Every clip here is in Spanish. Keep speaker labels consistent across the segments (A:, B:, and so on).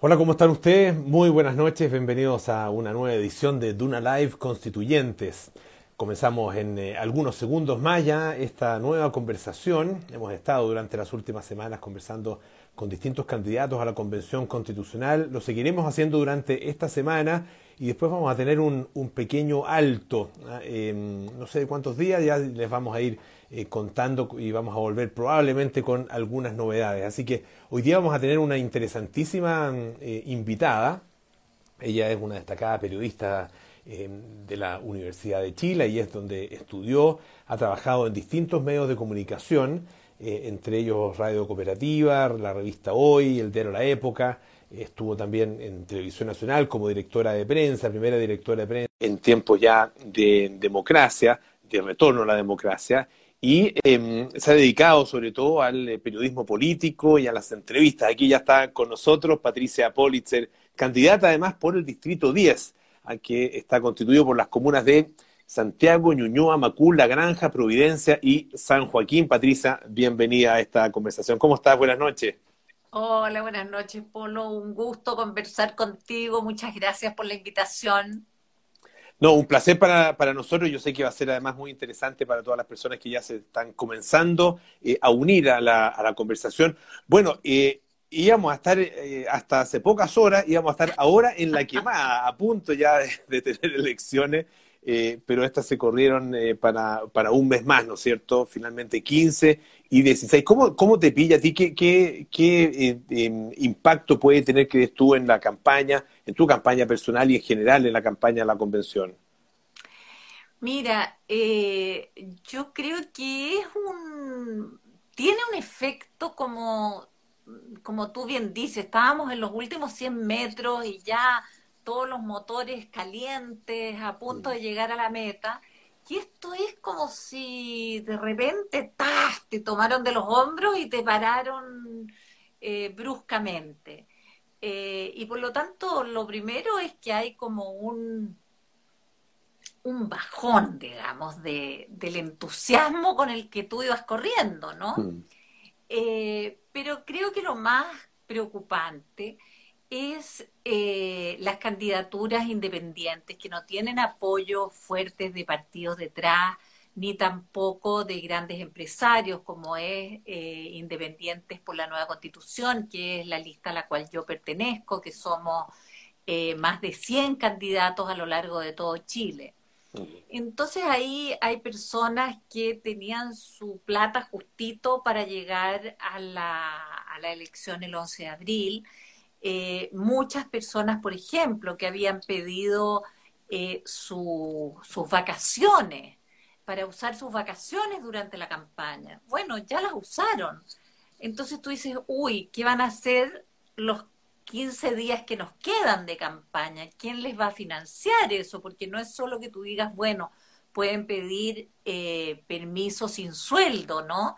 A: Hola, ¿cómo están ustedes? Muy buenas noches, bienvenidos a una nueva edición de Duna Live Constituyentes. Comenzamos en eh, algunos segundos más ya esta nueva conversación. Hemos estado durante las últimas semanas conversando con distintos candidatos a la Convención Constitucional. Lo seguiremos haciendo durante esta semana y después vamos a tener un, pequeño alto. ¿ah? no sé cuántos días, ya les vamos a ir eh, contando y vamos a volver probablemente con algunas novedades. Así que hoy día vamos a tener una interesantísima eh, invitada. Ella es una destacada periodista eh, de la Universidad de Chile y es donde estudió, ha trabajado en distintos medios de comunicación, entre ellos Radio Cooperativa, la revista Hoy, el diario La Época, estuvo también en Televisión Nacional como directora de prensa, primera directora de prensa en tiempos ya de democracia, de retorno a la democracia, y em, se ha dedicado sobre todo al eh, periodismo político y a las entrevistas. Aquí ya está con nosotros Patricia Politzer, candidata además por el Distrito 10, que está constituido por las comunas de Santiago, Ñuñoa, Macul, La Granja, Providencia y San Joaquín. Patricia, bienvenida a esta conversación. ¿Cómo estás? Buenas noches.
B: Hola, buenas noches, Polo. Un gusto conversar contigo. Muchas gracias por la invitación.
A: No, un placer para, para, nosotros. Yo sé que va a ser además muy interesante para todas las personas que ya se están comenzando eh, a unir a la, a la conversación. Bueno, eh, íbamos a estar eh, hasta hace pocas horas, íbamos a estar ahora en la quemada, a punto ya de, tener elecciones, pero estas se corrieron para, para un mes más, ¿no es cierto? Finalmente 15 y 16. ¿Cómo, cómo te pilla a ti? ¿Qué, qué, qué em, impacto puede tener que tú en la campaña? en tu campaña personal y en general en la campaña de la convención?
B: Mira, eh, yo creo que es un tiene un efecto como, como tú bien dices, estábamos en los últimos 100 metros y ya todos los motores calientes a punto de llegar a la meta. Y esto es como si de repente te tomaron de los hombros y te pararon eh, bruscamente. Eh, y por lo tanto, lo primero es que hay como un, un bajón, digamos, de, del entusiasmo con el que tú ibas corriendo, ¿no? Mm. Eh, pero creo que lo más preocupante es eh, las candidaturas independientes que no tienen apoyo fuertes de partidos detrás, ni tampoco de grandes empresarios como es eh, Independientes por la Nueva Constitución, que es la lista a la cual yo pertenezco, que somos eh, más de 100 candidatos a lo largo de todo Chile. Entonces ahí hay personas que tenían su plata justito para llegar a la, a la elección el 11 de abril. Eh, muchas personas, por ejemplo, que habían pedido sus vacaciones para usar sus vacaciones durante la campaña. Bueno, ya las usaron. Entonces tú dices, uy, ¿qué van a hacer los 15 días que nos quedan de campaña? ¿Quién les va a financiar eso? Porque no es solo que tú digas, bueno, pueden pedir eh, permiso sin sueldo, ¿no?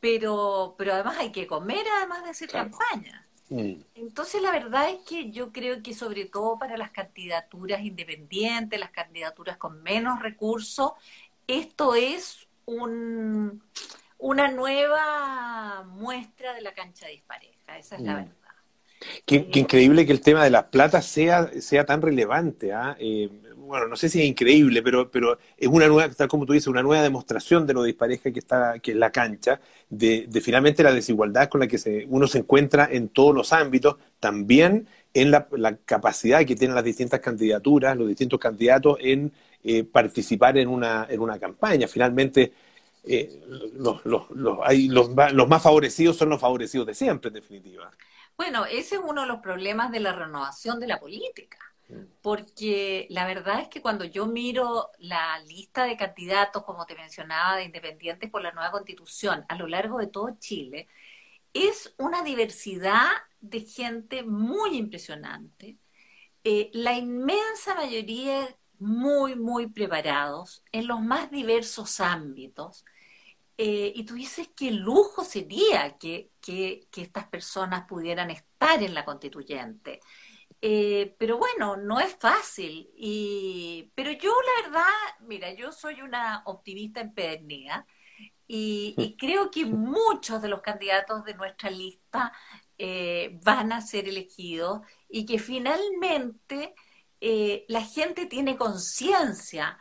B: Pero, pero además hay que comer además de hacer campaña. Mm. Entonces la verdad es que yo creo que sobre todo para las candidaturas independientes, las candidaturas con menos recursos, esto es un, una nueva muestra de la cancha dispareja, esa es la mm. verdad.
A: Qué, increíble que el tema de las plata sea, sea tan relevante. ¿ah? Eh, bueno, no sé si es increíble, pero, pero es una nueva, tal como tú dices, una nueva demostración de lo dispareja que está que es la cancha, de, de finalmente la desigualdad con la que se, uno se encuentra en todos los ámbitos, también en la, la capacidad que tienen las distintas candidaturas, los distintos candidatos en eh, participar en una, en una campaña. Finalmente, eh, los, los, los, hay, los, los más favorecidos son los favorecidos de siempre, en definitiva.
B: Bueno, ese es uno de los problemas de la renovación de la política. Porque la verdad es que cuando yo miro la lista de candidatos, como te mencionaba, de independientes por la nueva constitución a lo largo de todo Chile, es una diversidad de gente muy impresionante. Eh, la inmensa mayoría muy, muy preparados en los más diversos ámbitos. Eh, y tú dices qué lujo sería que, estas personas pudieran estar en la constituyente. Eh, pero bueno, no es fácil. Y, pero yo la verdad, mira, yo soy una optimista empedernida y, y creo que muchos de los candidatos de nuestra lista eh, van a ser elegidos y que finalmente eh, la gente tiene conciencia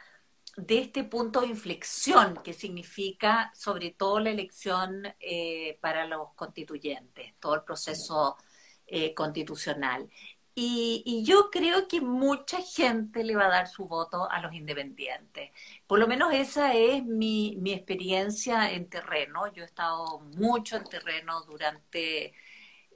B: de este punto de inflexión que significa sobre todo la elección eh, para los constituyentes, todo el proceso constitucional. Y, yo creo que mucha gente le va a dar su voto a los independientes. Por lo menos esa es mi, experiencia en terreno. Yo he estado mucho en terreno durante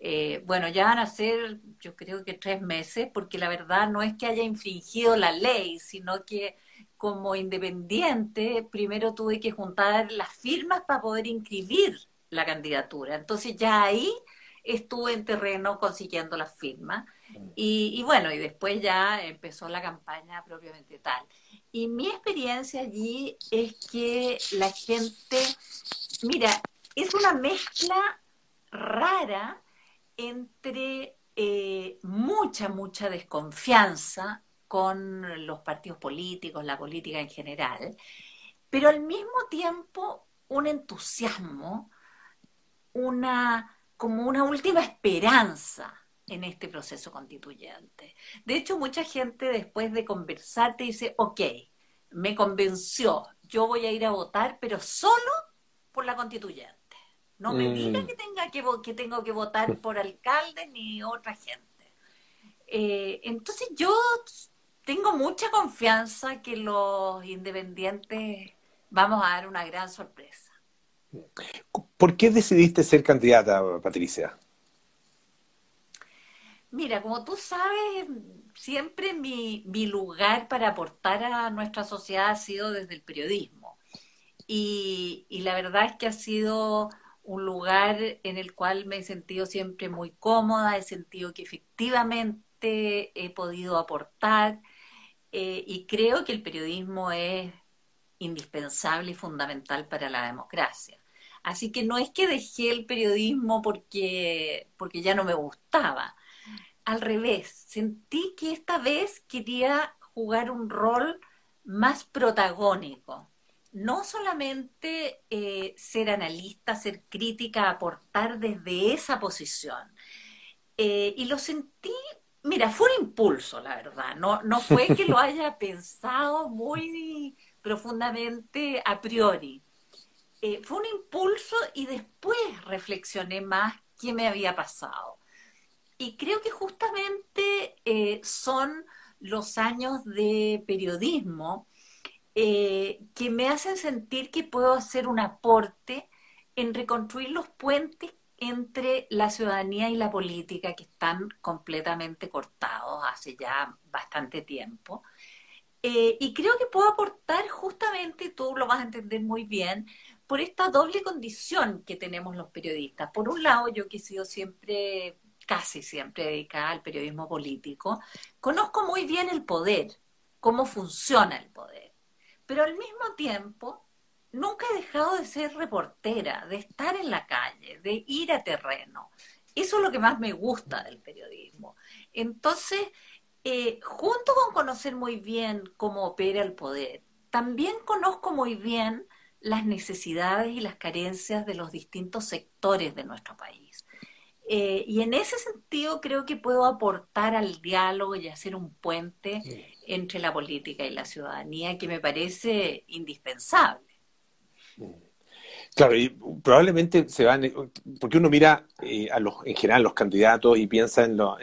B: eh, bueno, ya van a ser, yo creo que tres meses, porque la verdad no es que haya infringido la ley, sino que como independiente, primero tuve que juntar las firmas para poder inscribir la candidatura. Entonces ya ahí estuve en terreno consiguiendo las firmas. Y, bueno, y después ya empezó la campaña propiamente tal. Y mi experiencia allí es que la gente, mira, es una mezcla rara entre eh, mucha, mucha desconfianza con los partidos políticos, la política en general, pero al mismo tiempo un entusiasmo, una, como una última esperanza en este proceso constituyente. De hecho, mucha gente después de conversar te dice, ok, me convenció, yo voy a ir a votar, pero solo por la constituyente. No me diga mm. que, tenga que, que tengo que votar por alcalde ni otra gente. Eh, entonces yo tengo mucha confianza que los independientes vamos a dar una gran sorpresa.
A: ¿Por qué decidiste ser candidata, Patricia?
B: Mira, como tú sabes, siempre mi, mi lugar para aportar a nuestra sociedad ha sido desde el periodismo. Y, y la verdad es que ha sido un lugar en el cual me he sentido siempre muy cómoda, he sentido que efectivamente he podido aportar eh, y creo que el periodismo es indispensable y fundamental para la democracia. Así que no es que dejé el periodismo porque, porque ya no me gustaba. Al revés, sentí que esta vez quería jugar un rol más protagónico no solamente eh, ser analista, ser crítica, aportar desde esa posición. Eh, y lo sentí, mira, fue un impulso, la verdad, no, no fue que lo haya pensado muy profundamente a priori. Eh, fue un impulso y después reflexioné más qué me había pasado. Y creo que justamente son los años de periodismo eh, que me hacen sentir que puedo hacer un aporte en reconstruir los puentes entre la ciudadanía y la política que están completamente cortados hace ya bastante tiempo. Eh, y creo que puedo aportar justamente, tú lo vas a entender muy bien, por esta doble condición que tenemos los periodistas. Por un lado, yo que he sido siempre, casi siempre dedicada al periodismo político, conozco muy bien el poder, cómo funciona el poder pero al mismo tiempo nunca he dejado de ser reportera, de estar en la calle, de ir a terreno. Eso es lo que más me gusta del periodismo. Entonces, eh, junto con conocer muy bien cómo opera el poder, también conozco muy bien las necesidades y las carencias de los distintos sectores de nuestro país. Eh, y en ese sentido creo que puedo aportar al diálogo y hacer un puente entre la política y la ciudadanía que me parece indispensable.
A: Claro, y probablemente se van, porque uno mira eh, a los, en general los candidatos y piensa en, lo,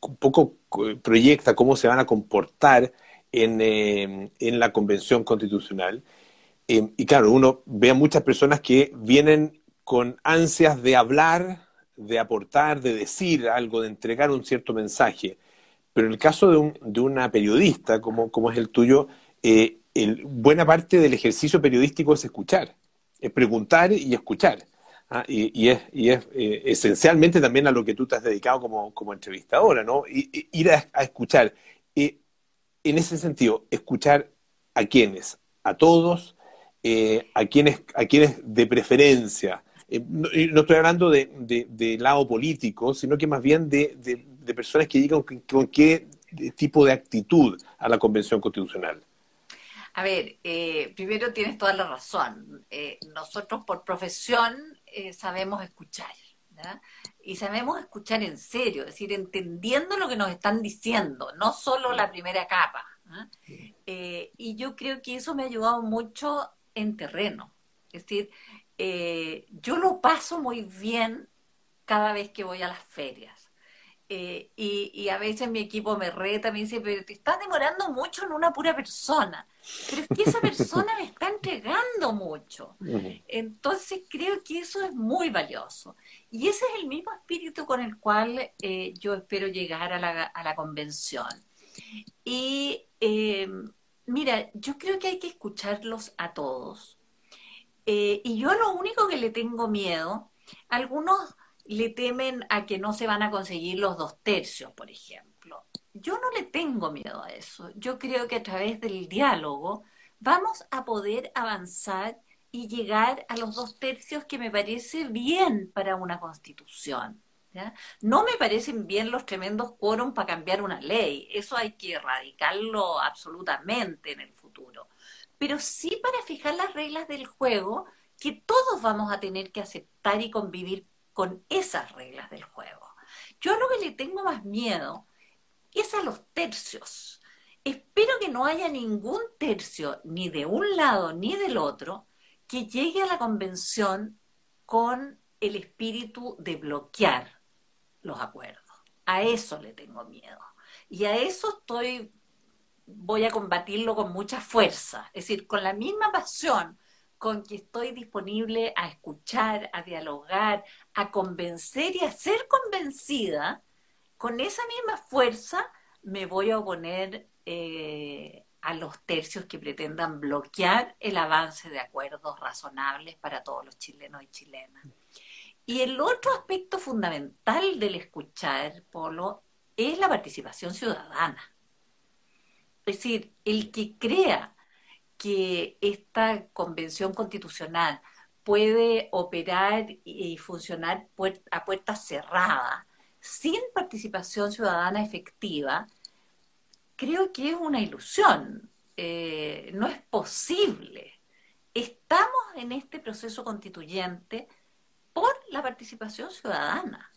A: un poco proyecta cómo se van a comportar en, eh, en la convención constitucional. y claro, uno ve a muchas personas que vienen con ansias de hablar, de aportar, de decir algo, de entregar un cierto mensaje. Pero en el caso de, un, de una periodista, como, como, es el tuyo, eh, buena parte del ejercicio periodístico es escuchar, es preguntar y escuchar. ¿ah? Y, es, y es eh, esencialmente también a lo que tú te has dedicado como, como entrevistadora, ¿no? Ir a, escuchar. en ese sentido, escuchar a quienes, a todos, eh, a quienes, a quienes de preferencia, eh, no, estoy hablando de, lado político, sino que más bien de, personas que digan con, qué tipo de actitud a la Convención Constitucional.
B: A ver, eh, primero tienes toda la razón. Eh, nosotros por profesión sabemos escuchar. y sabemos escuchar en serio, es decir, entendiendo lo que nos están diciendo, no solo la primera capa. Eh, y yo creo que eso me ha ayudado mucho en terreno. Es decir, eh, yo lo paso muy bien cada vez que voy a las ferias. Eh, y, a veces mi equipo me reta, me dice, pero te estás demorando mucho en una pura persona. Pero es que esa persona me está entregando mucho. Entonces creo que eso es muy valioso. Y ese es el mismo espíritu con el cual eh, yo espero llegar a la, a la convención. Y eh, mira, yo creo que hay que escucharlos a todos. Y yo lo único que le tengo miedo, algunos le temen a que no se van a conseguir los dos tercios, por ejemplo. Yo no le tengo miedo a eso. Yo creo que a través del diálogo vamos a poder avanzar y llegar a los dos tercios que me parece bien para una constitución. No me parecen bien los tremendos quórum para cambiar una ley. Eso hay que erradicarlo absolutamente en el futuro. Pero sí para fijar las reglas del juego que todos vamos a tener que aceptar y convivir con esas reglas del juego. Yo lo que le tengo más miedo es a los tercios. Espero que no haya ningún tercio, ni de un lado ni del otro, que llegue a la convención con el espíritu de bloquear los acuerdos. A eso le tengo miedo. Y a eso estoy, voy a combatirlo con mucha fuerza. Es decir, con la misma pasión con que estoy disponible a escuchar, a dialogar, a convencer y a ser convencida, con esa misma fuerza me voy a oponer eh, a los tercios que pretendan bloquear el avance de acuerdos razonables para todos los chilenos y chilenas. Y el otro aspecto fundamental del escuchar, Polo, es la participación ciudadana. Es decir, el que crea que esta convención constitucional puede operar y funcionar a puertas cerradas, sin participación ciudadana efectiva, creo que es una ilusión. Eh, no es posible. Estamos en este proceso constituyente por la participación ciudadana,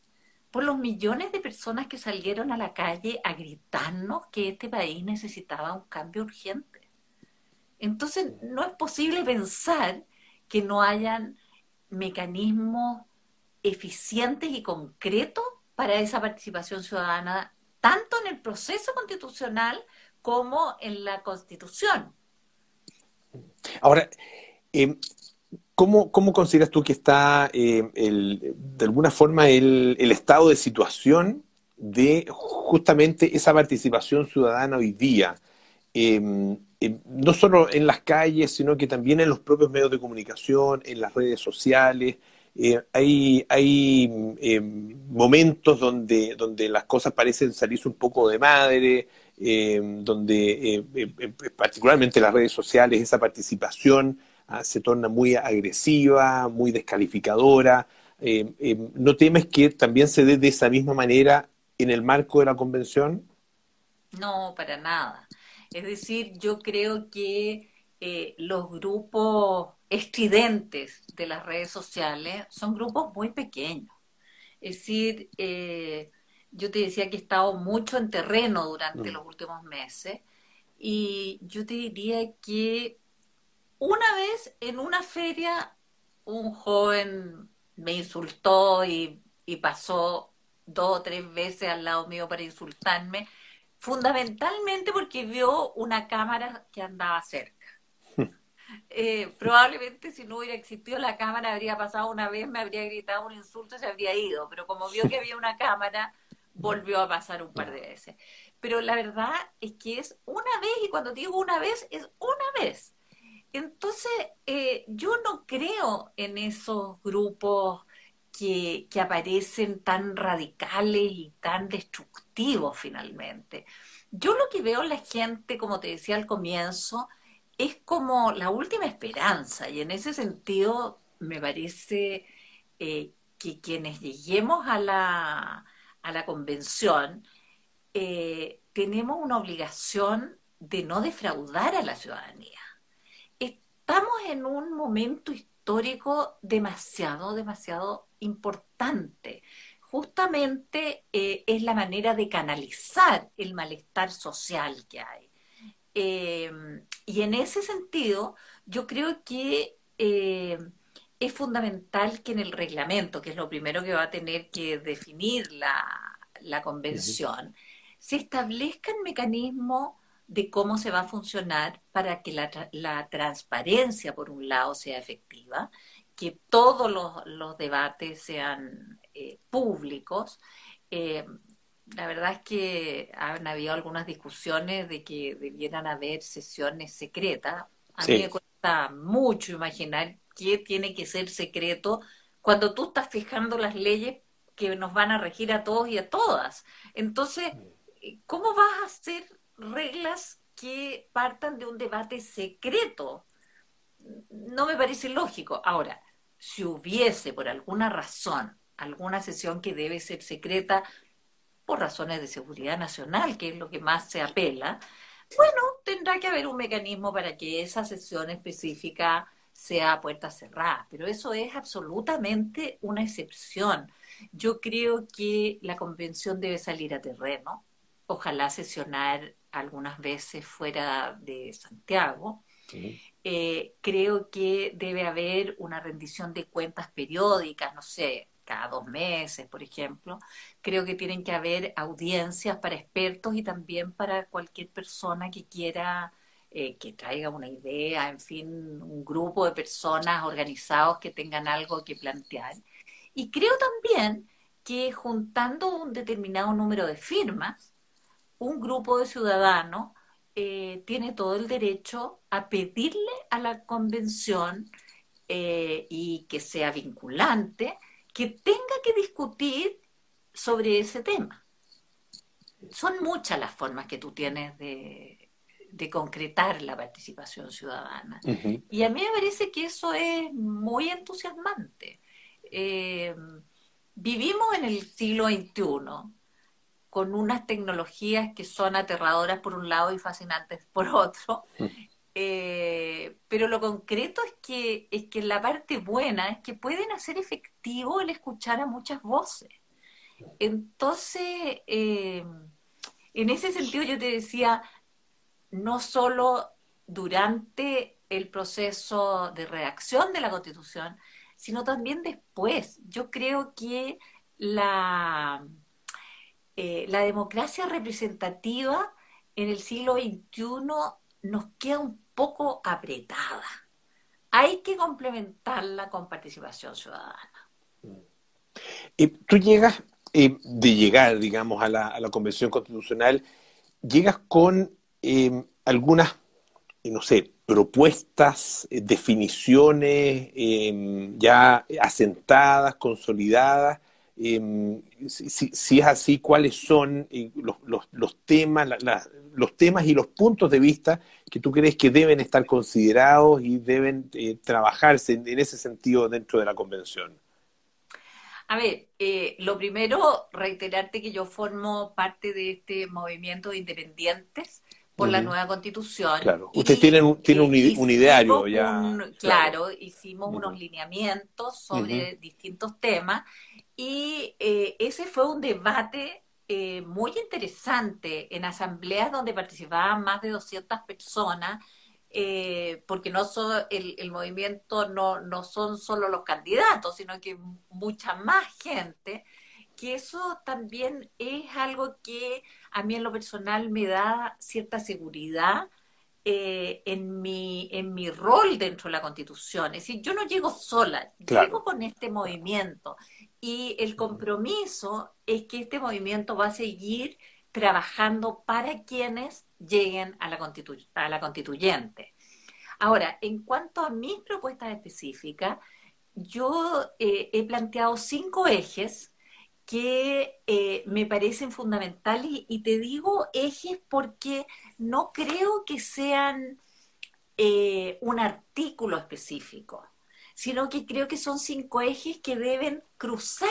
B: por los millones de personas que salieron a la calle a gritarnos que este país necesitaba un cambio urgente. Entonces, no es posible pensar que no hayan mecanismos eficientes y concretos para esa participación ciudadana, tanto en el proceso constitucional como en la constitución.
A: Ahora, eh, ¿cómo, consideras tú que está eh, de alguna forma el, estado de situación de justamente esa participación ciudadana hoy día? Eh, eh, no solo en las calles, sino que también en los propios medios de comunicación, en las redes sociales. Hay hay momentos donde, donde las cosas parecen salirse un poco de madre, donde particularmente las redes sociales esa participación se torna muy agresiva, muy descalificadora. ¿No temes que también se dé de esa misma manera en el marco de la convención?
B: No, para nada. Es decir, yo creo que eh, los grupos estridentes de las redes sociales son grupos muy pequeños. Es decir, eh, yo te decía que he estado mucho en terreno durante mm. los últimos meses y yo te diría que una vez en una feria un joven me insultó y, y pasó dos o tres veces al lado mío para insultarme fundamentalmente porque vio una cámara que andaba cerca. Eh, probablemente si no hubiera existido la cámara habría pasado una vez, me habría gritado un insulto y se habría ido, pero como vio que había una cámara, volvió a pasar un par de veces. Pero la verdad es que es una vez, y cuando digo una vez, es una vez. Entonces, eh, yo no creo en esos grupos que, aparecen tan radicales y tan destructivos finalmente. Yo lo que veo en la gente, como te decía al comienzo, es como la última esperanza y en ese sentido me parece eh, que quienes lleguemos a la, a la convención eh, tenemos una obligación de no defraudar a la ciudadanía. Estamos en un momento histórico demasiado, demasiado importante. Justamente eh, es la manera de canalizar el malestar social que hay. Eh, y en ese sentido, yo creo que eh, es fundamental que en el reglamento, que es lo primero que va a tener que definir la, convención, se establezcan mecanismos de cómo se va a funcionar para que la, transparencia, por un lado, sea efectiva, que todos los, debates sean eh, públicos. Eh, la verdad es que han habido algunas discusiones de que debieran haber sesiones secretas. A mí me cuesta mucho imaginar qué tiene que ser secreto cuando tú estás fijando las leyes que nos van a regir a todos y a todas. Entonces, ¿cómo vas a hacer reglas que partan de un debate secreto? No me parece lógico. Ahora, si hubiese por alguna razón alguna sesión que debe ser secreta por razones de seguridad nacional, que es lo que más se apela, bueno, tendrá que haber un mecanismo para que esa sesión específica sea a puertas cerradas, pero eso es absolutamente una excepción. Yo creo que la convención debe salir a terreno, ojalá sesionar algunas veces fuera de Santiago. Eh, creo que debe haber una rendición de cuentas periódicas, no sé, cada dos meses, por ejemplo. Creo que tienen que haber audiencias para expertos y también para cualquier persona que quiera eh, que traiga una idea, en fin, un grupo de personas organizados que tengan algo que plantear. Y creo también que juntando un determinado número de firmas, un grupo de ciudadanos eh, tiene todo el derecho a pedirle a la convención eh, y que sea vinculante, que tenga que discutir sobre ese tema. Son muchas las formas que tú tienes de, de concretar la participación ciudadana. Y a mí me parece que eso es muy entusiasmante. Eh, vivimos en el siglo XXI con unas tecnologías que son aterradoras por un lado y fascinantes por otro. Eh, pero lo concreto es que, es que la parte buena es que pueden hacer efectivo el escuchar a muchas voces. Entonces, eh, en ese sentido yo te decía, no solo durante el proceso de redacción de la Constitución, sino también después. Yo creo que la, eh, la democracia representativa en el siglo XXI nos queda un poco apretada. Hay que complementarla con participación ciudadana.
A: Y tú llegas, eh, de llegar, digamos, a la, a la Convención Constitucional, llegas con eh, algunas, no sé, propuestas, eh, definiciones ya asentadas, consolidadas. Em, si, es así, ¿cuáles son eh, los, temas, los temas y los puntos de vista que tú crees que deben estar considerados y deben trabajarse en, ese sentido dentro de la convención?
B: A ver, lo primero, reiterarte que yo formo parte de este movimiento de independientes por la nueva constitución.
A: Claro, usted tiene, un, tiene un, ideario ya.
B: claro. hicimos unos lineamientos sobre distintos temas y eh, ese fue un debate eh, muy interesante en asambleas donde participaban más de 200 personas. Eh, porque no el, el movimiento no, no son solo los candidatos, sino que mucha más gente que eso también es algo que a mí en lo personal me da cierta seguridad eh, en, mi, en mi rol dentro de la Constitución. Es decir, yo no llego sola, llego con este movimiento y el compromiso es que este movimiento va a seguir trabajando para quienes lleguen a la, a la constituyente. Ahora, en cuanto a mis propuestas específicas, yo eh, he planteado cinco ejes que eh, me parecen fundamentales y, te digo ejes porque no creo que sean eh, un artículo específico, sino que creo que son cinco ejes que deben cruzar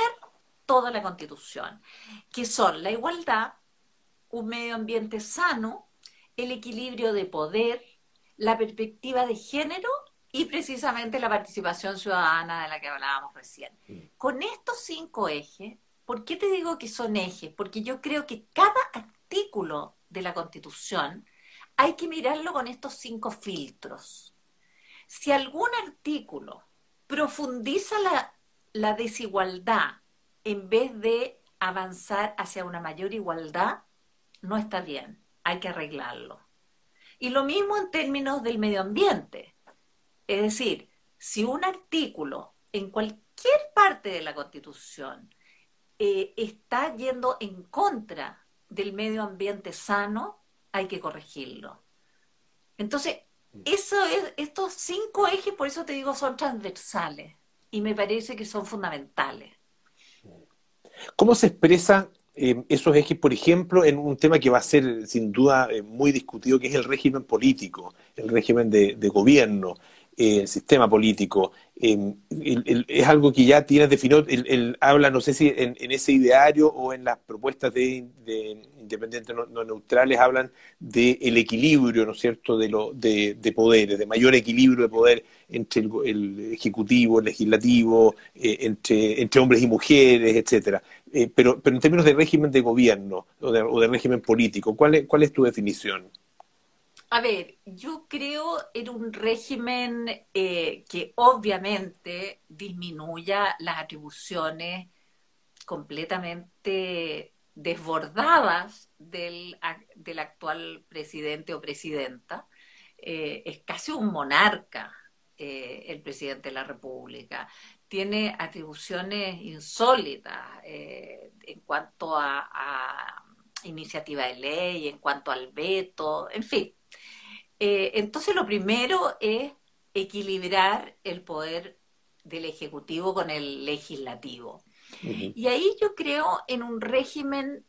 B: toda la constitución, que son la igualdad, un medio ambiente sano, el equilibrio de poder, la perspectiva de género y precisamente la participación ciudadana de la que hablábamos recién. Mm. Con estos cinco ejes, ¿por qué te digo que son ejes? Porque yo creo que cada artículo de la Constitución hay que mirarlo con estos cinco filtros. Si algún artículo profundiza la, la desigualdad en vez de avanzar hacia una mayor igualdad, no está bien, hay que arreglarlo. Y lo mismo en términos del medio ambiente. Es decir, si un artículo en cualquier parte de la Constitución eh, está yendo en contra del medio ambiente sano, hay que corregirlo. Entonces, eso es, estos cinco ejes, por eso te digo, son transversales y me parece que son fundamentales.
A: ¿Cómo se expresa eh, esos ejes, por ejemplo, en un tema que va a ser sin duda eh, muy discutido, que es el régimen político, el régimen de, gobierno, eh, el sistema político? es algo que ya tiene definido, él, habla, no sé si en, ese ideario o en las propuestas de, independientes no, neutrales, hablan del equilibrio, ¿no es cierto?, de, lo, de, poderes, de mayor equilibrio de poder entre el, ejecutivo, el legislativo, entre, entre hombres y mujeres, etcétera. Eh, pero, pero en términos de régimen de gobierno o de, régimen político, ¿cuál es, ¿cuál es tu definición?
B: A ver, yo creo en un régimen eh, que obviamente disminuya las atribuciones completamente desbordadas del, del actual presidente o presidenta. Eh, es casi un monarca el presidente de la República tiene atribuciones insólitas eh, en cuanto a, iniciativa de ley, en cuanto al veto, en fin. Eh, entonces lo primero es equilibrar el poder del Ejecutivo con el legislativo. Y ahí yo creo en un régimen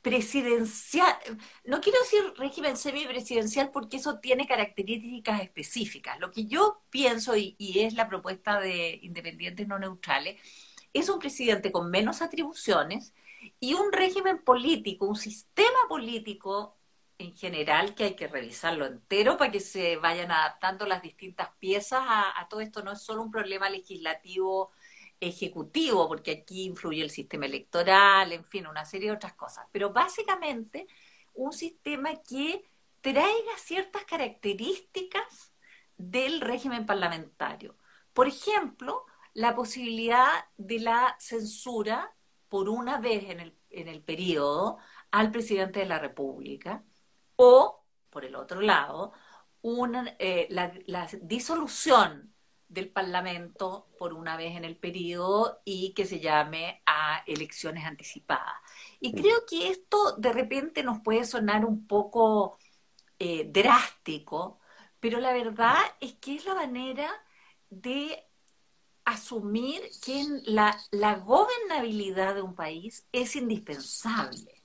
B: presidencial, no quiero decir régimen semipresidencial porque eso tiene características específicas. Lo que yo pienso, y, es la propuesta de independientes no neutrales, es un presidente con menos atribuciones y un régimen político, un sistema político en general que hay que revisarlo entero para que se vayan adaptando las distintas piezas a todo esto. No es solo un problema legislativo ejecutivo, porque aquí influye el sistema electoral, en fin, una serie de otras cosas. Pero básicamente un sistema que traiga ciertas características del régimen parlamentario. Por ejemplo, la posibilidad de la censura por una vez en el, en el periodo al presidente de la República o, por el otro lado, una, eh, la, la disolución del Parlamento por una vez en el periodo y que se llame a elecciones anticipadas. Y creo que esto de repente nos puede sonar un poco eh, drástico, pero la verdad es que es la manera de asumir que la, la gobernabilidad de un país es indispensable.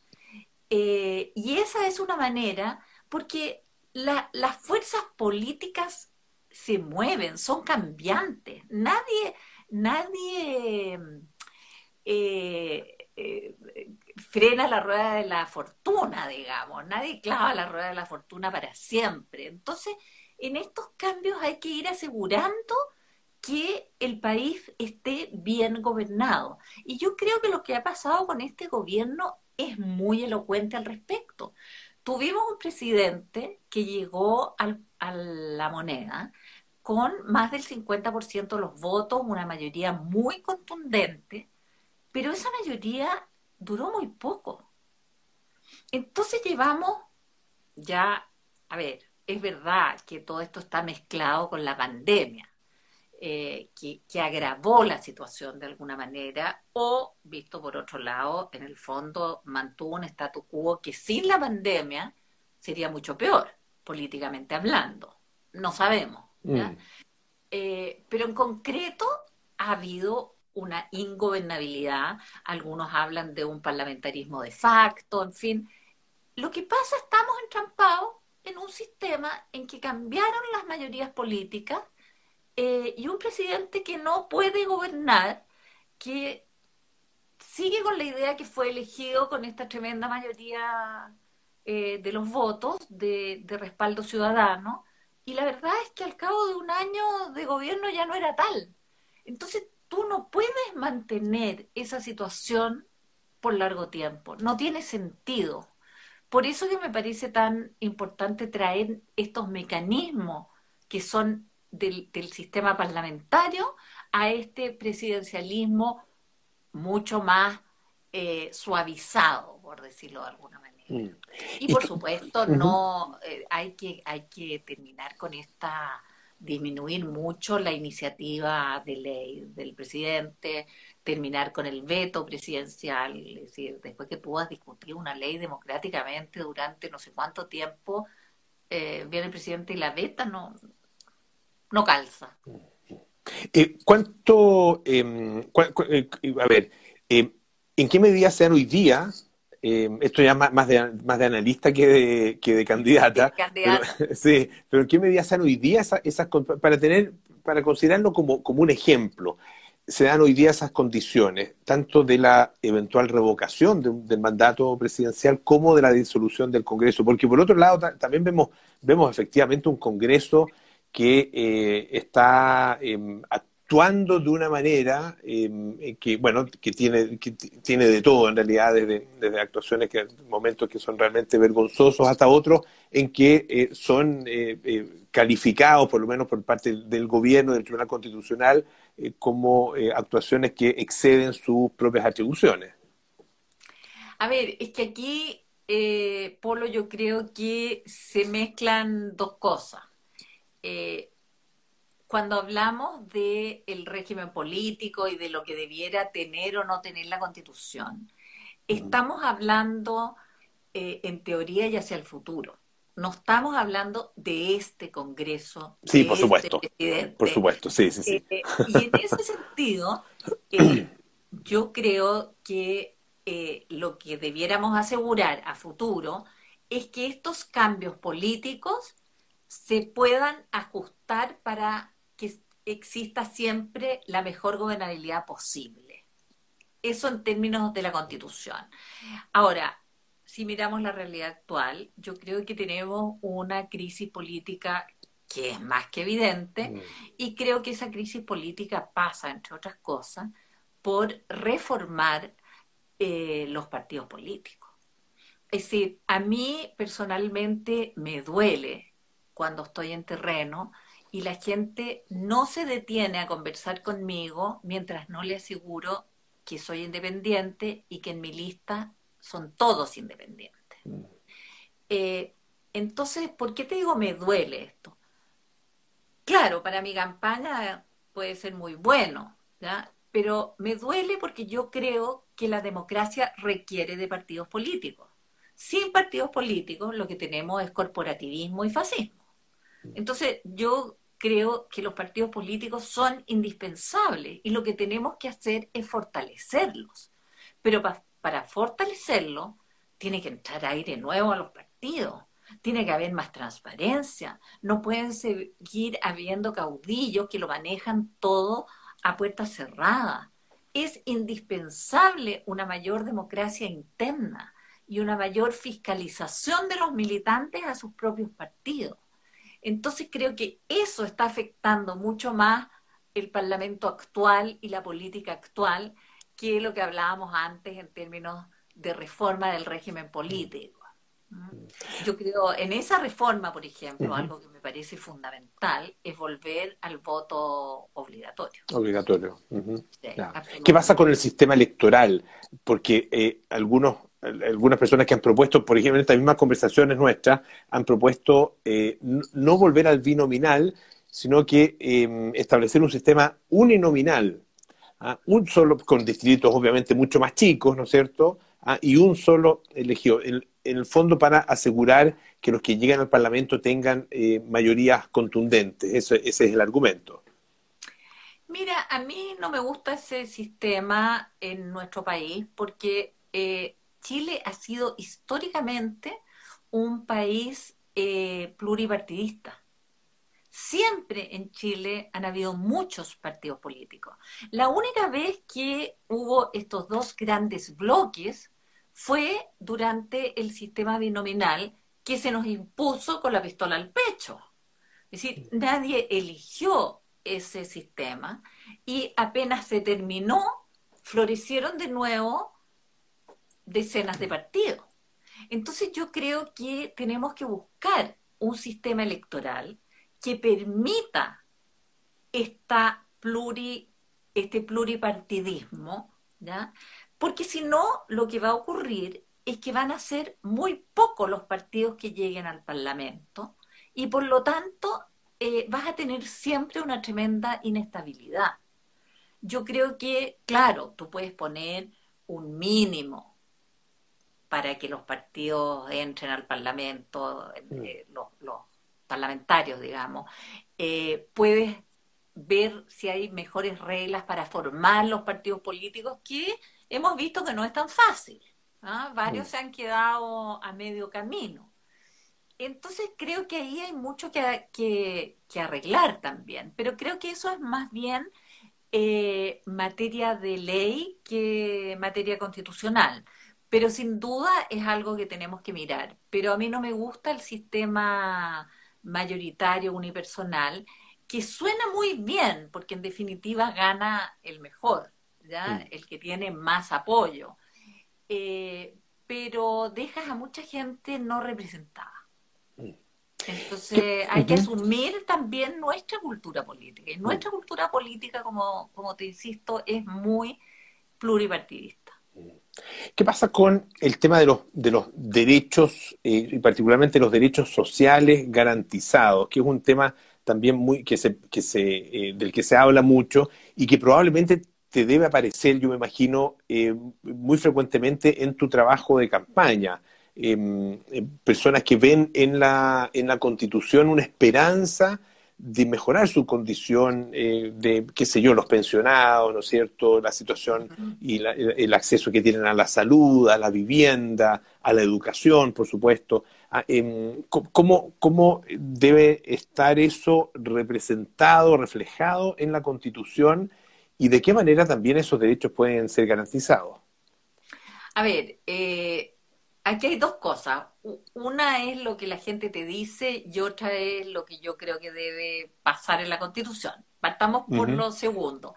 B: Eh, y esa es una manera, porque las fuerzas políticas se mueven, son cambiantes. Nadie, nadie eh, eh, frena la rueda de la fortuna, digamos. Nadie clava la rueda de la fortuna para siempre. Entonces, en estos cambios hay que ir asegurando que el país esté bien gobernado. Y yo creo que lo que ha pasado con este gobierno es muy elocuente al respecto. Tuvimos un presidente que llegó a la moneda con más del 50% de los votos, una mayoría muy contundente, pero esa mayoría duró muy poco. Entonces llevamos ya, a ver, es verdad que todo esto está mezclado con la pandemia, eh, que, que, agravó la situación de alguna manera, o, visto por otro lado, en el fondo mantuvo un statu quo que sin la pandemia sería mucho peor, políticamente hablando. No sabemos. Mm. Eh, pero en concreto ha habido una ingobernabilidad, algunos hablan de un parlamentarismo de facto, en fin. Lo que pasa, estamos entrampados en un sistema en que cambiaron las mayorías políticas eh, y un presidente que no puede gobernar, que sigue con la idea que fue elegido con esta tremenda mayoría eh, de los votos de respaldo ciudadano, y la verdad es que al cabo de un año de gobierno ya no era tal. Entonces tú no puedes mantener esa situación por largo tiempo, no tiene sentido. Por eso que me parece tan importante traer estos mecanismos que son del, sistema parlamentario a este presidencialismo mucho más eh, suavizado, por decirlo de alguna manera. Mm. Y por supuesto, no eh, hay que hay que terminar con esta disminuir mucho la iniciativa de ley del presidente, terminar con el veto presidencial, es decir, después que tú has discutido una ley democráticamente durante no sé cuánto tiempo, eh, viene el presidente y la veta, no, no calza.
A: Eh, ¿Cuánto, em, a ver, en qué medida se dan hoy día eh, esto ya más, más, de, más de analista que de, que de candidata. sí, pero ¿en qué medida se dan hoy día esas, para tener, para considerarlo como, como un ejemplo? Se dan hoy día esas condiciones, tanto de la eventual revocación del mandato presidencial como de la disolución del Congreso, porque por otro lado también vemos, vemos efectivamente un Congreso que eh, está eh, actuando de una manera em, que, bueno, que tiene, que tiene de todo en realidad, desde, actuaciones que momentos que son realmente vergonzosos hasta otros en que eh, son eh, eh, calificados, por lo menos por parte del gobierno, del Tribunal Constitucional, como actuaciones que exceden sus propias atribuciones.
B: A ver, es que aquí, Polo, yo creo que se mezclan dos cosas cuando hablamos del el régimen político y de lo que debiera tener o no tener la constitución, estamos hablando eh, en teoría y hacia el futuro. No estamos hablando de este Congreso.
A: Sí, por este supuesto. Por supuesto, sí, sí, sí.
B: Eh, y en ese sentido, eh, yo creo que lo que debiéramos asegurar a futuro es que estos cambios políticos se puedan ajustar para que exista siempre la mejor gobernabilidad posible. Eso en términos de la Constitución. Ahora, si miramos la realidad actual, yo creo que tenemos una crisis política que es más que evidente mm. y creo que esa crisis política pasa, entre otras cosas, por reformar eh, los partidos políticos. Es decir, a mí personalmente me duele cuando estoy en terreno y la gente no se detiene a conversar conmigo mientras no le aseguro que soy independiente y que en mi lista son todos independientes. Mm. Eh, entonces, ¿por qué te digo me duele esto? Claro, para mi campaña puede ser muy bueno, ¿ya? pero me duele porque yo creo que la democracia requiere de partidos políticos. Sin partidos políticos lo que tenemos es corporativismo y fascismo. Entonces, yo creo que los partidos políticos son indispensables y lo que tenemos que hacer es fortalecerlos. Pero para fortalecerlos, tiene que entrar aire nuevo a los partidos, tiene que haber más transparencia, no pueden seguir habiendo caudillos que lo manejan todo a puertas cerradas. Es indispensable una mayor democracia interna y una mayor fiscalización de los militantes a sus propios partidos. Entonces creo que eso está afectando mucho más el Parlamento actual y la política actual que lo que hablábamos antes en términos de reforma del régimen político. Yo creo, en esa reforma, por ejemplo, algo que me parece fundamental es volver al voto obligatorio.
A: Obligatorio. ¿Qué pasa con el sistema electoral? Porque eh, algunos algunas personas que han propuesto, por ejemplo, en estas mismas conversaciones nuestras, han propuesto eh, no volver al binominal, sino que em, establecer un sistema uninominal, ¿ah? un solo, con distritos obviamente mucho más chicos, ¿no es cierto? ¿Ah? y un solo elegido, en, el fondo para asegurar que los que llegan al Parlamento tengan eh, mayorías contundentes. ese es el argumento.
B: Mira, a mí no me gusta ese sistema en nuestro país porque eh, Chile ha sido históricamente un país eh, pluripartidista. Siempre en Chile han habido muchos partidos políticos. La única vez que hubo estos dos grandes bloques fue durante el sistema binominal que se nos impuso con la pistola al pecho. Es decir, nadie eligió ese sistema y apenas se terminó, florecieron de nuevo decenas de partidos. Entonces yo creo que tenemos que buscar un sistema electoral que permita esta pluri, este pluripartidismo, ¿ya? porque si no, lo que va a ocurrir es que van a ser muy pocos los partidos que lleguen al Parlamento y por lo tanto eh, vas a tener siempre una tremenda inestabilidad. Yo creo que, claro, tú puedes poner un mínimo para que los partidos entren al Parlamento, mm. eh, los, parlamentarios, digamos. Eh, puedes ver si hay mejores reglas para formar los partidos políticos, que hemos visto que no es tan fácil. ¿ah? Varios mm. se han quedado a medio camino. Entonces creo que ahí hay mucho que, que, arreglar también, pero creo que eso es más bien eh, materia de ley que materia constitucional. Pero sin duda es algo que tenemos que mirar. Pero a mí no me gusta el sistema mayoritario unipersonal, que suena muy bien, porque en definitiva gana el mejor, ¿ya? el que tiene más apoyo. Eh, pero dejas a mucha gente no representada. Entonces hay que asumir también nuestra cultura política. Y nuestra cultura política, como, como te insisto, es muy pluripartidista.
A: ¿Qué pasa con el tema de los, de los derechos, eh, y particularmente los derechos sociales garantizados, que es un tema también muy que se, que se, eh, del que se habla mucho y que probablemente te debe aparecer, yo me imagino, eh, muy frecuentemente en tu trabajo de campaña. Em, personas que ven en la, en la Constitución una esperanza de mejorar su condición eh, de, qué sé yo, los pensionados, ¿no es cierto?, la situación y el acceso que tienen a la salud, a la vivienda, a la educación, por supuesto. Ah, em, ¿Cómo, ¿Cómo debe estar eso representado, reflejado en la Constitución y de qué manera también esos derechos pueden ser garantizados?
B: A ver, eh, aquí hay dos cosas. Una es lo que la gente te dice y otra es lo que yo creo que debe pasar en la Constitución. Partamos por lo segundo.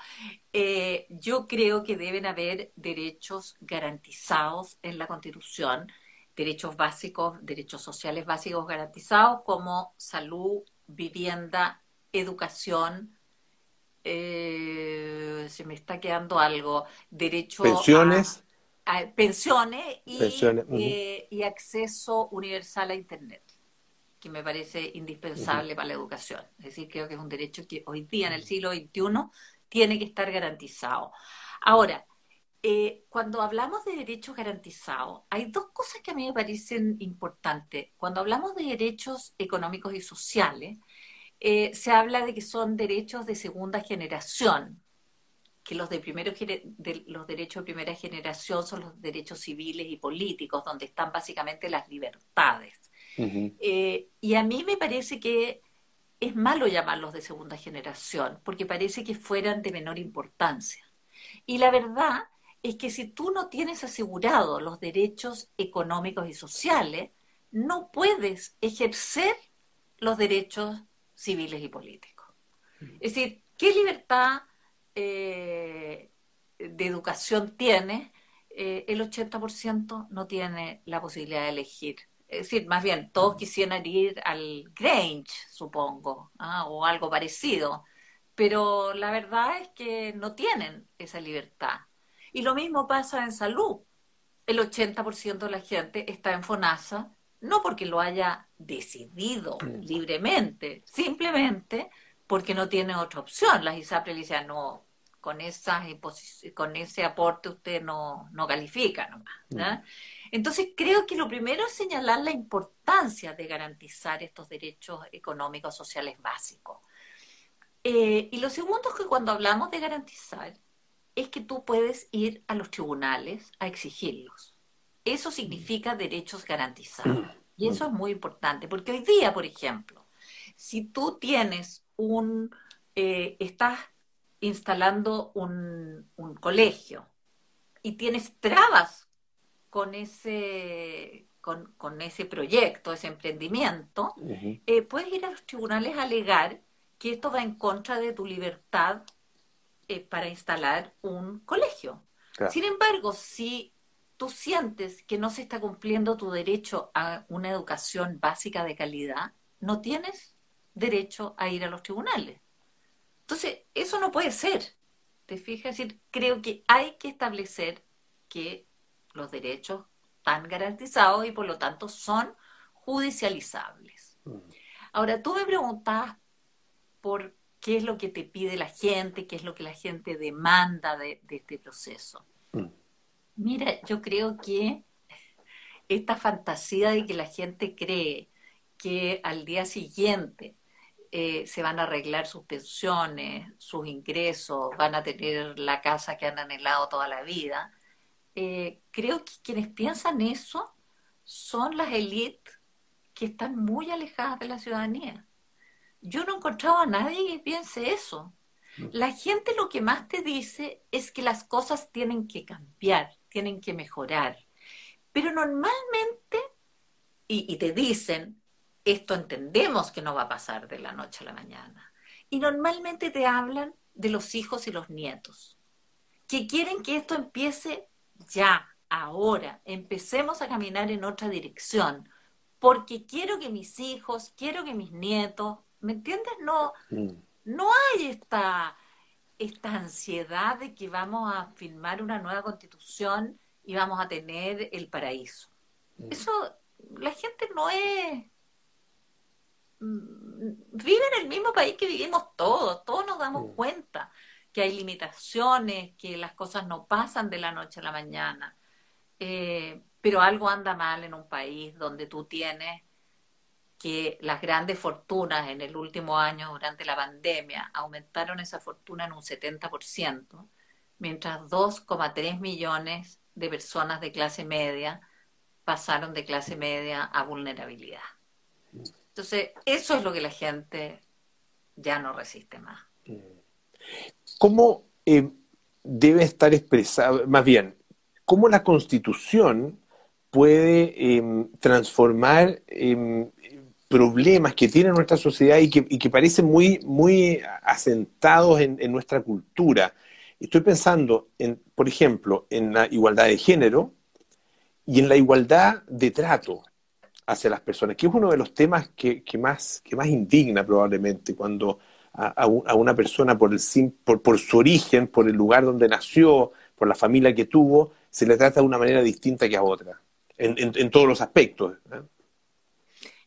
B: Eh, yo creo que deben haber derechos garantizados en la Constitución, derechos básicos, derechos sociales básicos garantizados como salud, vivienda, educación, eh, se me está quedando algo, derecho
A: pensiones
B: pensiones eh, y, acceso universal a Internet, que me parece indispensable para la educación. Es decir, creo que es un derecho que hoy día, en el siglo XXI, tiene que estar garantizado. Ahora, eh, cuando hablamos de derechos garantizados, hay dos cosas que a mí me parecen importantes. Cuando hablamos de derechos económicos y sociales, eh, se habla de que son derechos de segunda generación, que los, de primero, de los derechos de primera generación son los derechos civiles y políticos, donde están básicamente las libertades. Eh, y a mí me parece que es malo llamarlos de segunda generación, porque parece que fueran de menor importancia. Y la verdad es que si tú no tienes asegurados los derechos económicos y sociales, no puedes ejercer los derechos civiles y políticos. Es decir, ¿qué libertad eh, de educación tiene, eh, el 80% no tiene la posibilidad de elegir. Es decir, más bien, todos quisieran ir al Grange, supongo, ¿ah? o algo parecido, pero la verdad es que no tienen esa libertad. Y lo mismo pasa en salud. El 80% de la gente está en FONASA, no porque lo haya decidido libremente, simplemente porque no tiene otra opción. Las ISAPRE le dicen, no, con, esas con ese aporte usted no, no califica nomás. Entonces creo que lo primero es señalar la importancia de garantizar estos derechos económicos sociales básicos. Eh, y lo segundo es que cuando hablamos de garantizar, es que tú puedes ir a los tribunales a exigirlos. Eso significa derechos garantizados. Y eso es muy importante, porque hoy día, por ejemplo, si tú tienes un, eh, estás instalando un, colegio y tienes trabas con ese, con, ese proyecto, ese emprendimiento, eh, puedes ir a los tribunales a alegar que esto va en contra de tu libertad eh, para instalar un colegio. Sin embargo, si tú sientes que no se está cumpliendo tu derecho a una educación básica de calidad, no tienes derecho a ir a los tribunales. Entonces, eso no puede ser. ¿Te fijas? decir, creo que hay que establecer que los derechos están garantizados y por lo tanto son judicializables. Mm. Ahora, tú me preguntabas por qué es lo que te pide la gente, qué es lo que la gente demanda de, este proceso. Mm. Mira, yo creo que esta fantasía de que la gente cree que al día siguiente eh, se van a arreglar sus pensiones, sus ingresos, van a tener la casa que han anhelado toda la vida, eh, creo que quienes piensan eso son las élites que están muy alejadas de la ciudadanía. Yo no he encontrado a nadie que piense eso. La gente lo que más te dice es que las cosas tienen que cambiar, tienen que mejorar. Pero normalmente, y, y te dicen, esto entendemos que no va a pasar de la noche a la mañana. Y normalmente te hablan de los hijos y los nietos, que quieren que esto empiece ya, ahora, empecemos a caminar en otra dirección, porque quiero que mis hijos, quiero que mis nietos, ¿me entiendes? No, mm. no hay esta, esta ansiedad de que vamos a firmar una nueva constitución y vamos a tener el paraíso. Mm. Eso, la gente no es... Mm, vive en el mismo país que vivimos todos, todos nos damos cuenta que hay limitaciones, que las cosas no pasan de la noche a la mañana. Eh, pero algo anda mal en un país donde tú tienes que las grandes fortunas en el último año durante la pandemia aumentaron esa fortuna en un 70%, mientras 2,3 millones de personas de clase media pasaron de clase media a vulnerabilidad. Entonces, eso es lo que la gente ya no resiste más.
A: ¿Cómo eh, debe estar expresado, más bien, cómo la constitución puede em, transformar em, problemas que tiene nuestra sociedad y que, parecen muy, muy asentados en, nuestra cultura? Estoy pensando, en, por ejemplo, en la igualdad de género y en la igualdad de trato hacia las personas, que es uno de los temas que, más, que más indigna probablemente cuando a, una persona por, el, por, por su origen, por el lugar donde nació, por la familia que tuvo, se le trata de una manera distinta que a otra, en, todos los aspectos. ¿eh?